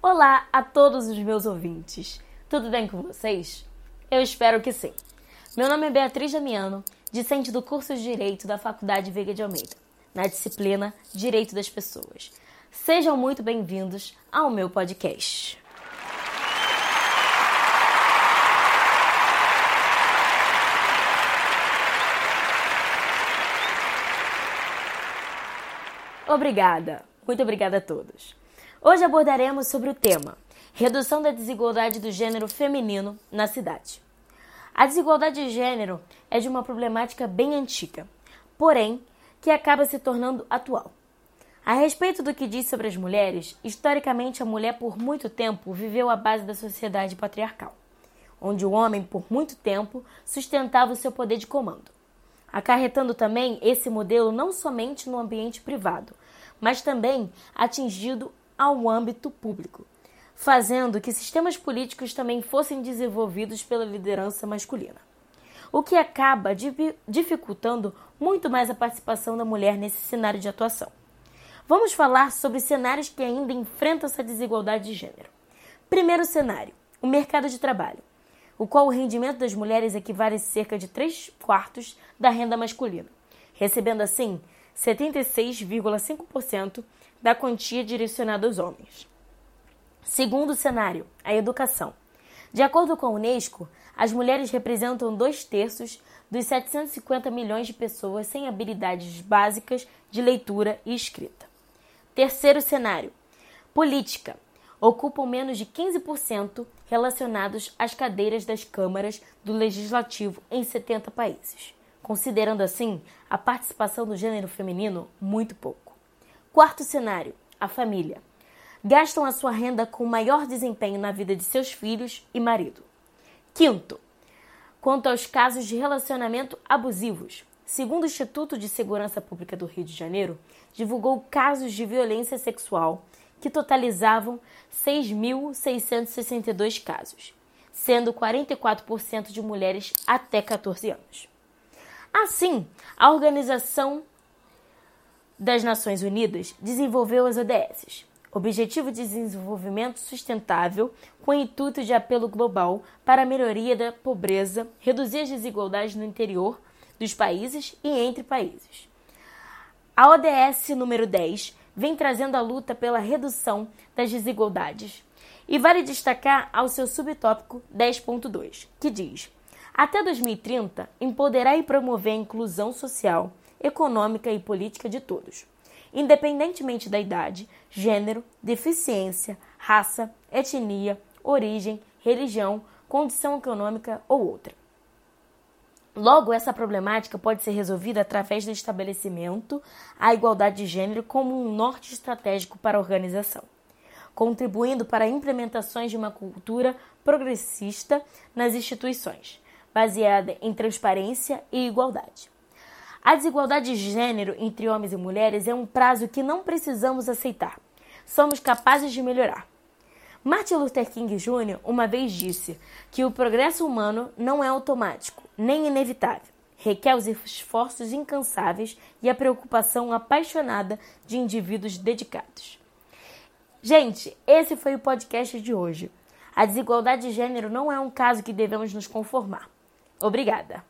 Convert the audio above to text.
Olá a todos os meus ouvintes. Tudo bem com vocês? Eu espero que sim. Meu nome é Beatriz Damiano, discente do curso de Direito da Faculdade Veiga de Almeida, na disciplina Direito das Pessoas. Sejam muito bem-vindos ao meu podcast. Obrigada, muito obrigada a todos. Hoje abordaremos sobre o tema Redução da desigualdade do gênero feminino na cidade. A desigualdade de gênero é de uma problemática bem antiga, porém que acaba se tornando atual. A respeito do que diz sobre as mulheres, historicamente a mulher por muito tempo viveu à base da sociedade patriarcal, onde o homem por muito tempo sustentava o seu poder de comando, acarretando também esse modelo não somente no ambiente privado, mas também atingido ao âmbito público, fazendo que sistemas políticos também fossem desenvolvidos pela liderança masculina, o que acaba dificultando muito mais a participação da mulher nesse cenário de atuação. Vamos falar sobre cenários que ainda enfrentam essa desigualdade de gênero. Primeiro cenário: o mercado de trabalho, o qual o rendimento das mulheres equivale a cerca de 3 quartos da renda masculina, recebendo assim 76,5% da quantia direcionada aos homens. Segundo cenário, a educação. De acordo com a Unesco, as mulheres representam dois terços dos 750 milhões de pessoas sem habilidades básicas de leitura e escrita. Terceiro cenário: política. Ocupam menos de 15% relacionados às cadeiras das câmaras do legislativo em 70 países, considerando assim a participação do gênero feminino muito pouco. Quarto cenário: a família. Gastam a sua renda com maior desempenho na vida de seus filhos e marido. Quinto, quanto aos casos de relacionamento abusivos, segundo o Instituto de Segurança Pública do Rio de Janeiro, divulgou casos de violência sexual que totalizavam 6.662 casos, sendo 44% de mulheres até 14 anos. Assim, a Organização das Nações Unidas desenvolveu as ODSs, Objetivo de Desenvolvimento Sustentável, com o intuito de apelo global para a melhoria da pobreza, reduzir as desigualdades no interior dos países e entre países. A ODS número 10 vem trazendo a luta pela redução das desigualdades. E vale destacar ao seu subtópico 10.2, que diz: Até 2030, empoderar e promover a inclusão social econômica e política de todos, independentemente da idade, gênero, deficiência, raça, etnia, origem, religião, condição econômica ou outra. Logo, essa problemática pode ser resolvida através do estabelecimento à igualdade de gênero como um norte estratégico para a organização, contribuindo para implementações de uma cultura progressista nas instituições, baseada em transparência e igualdade. A desigualdade de gênero entre homens e mulheres é um prazo que não precisamos aceitar. Somos capazes de melhorar. Martin Luther King Jr. uma vez disse que o progresso humano não é automático, nem inevitável. Requer os esforços incansáveis e a preocupação apaixonada de indivíduos dedicados. Gente, esse foi o podcast de hoje. A desigualdade de gênero não é um caso que devemos nos conformar. Obrigada!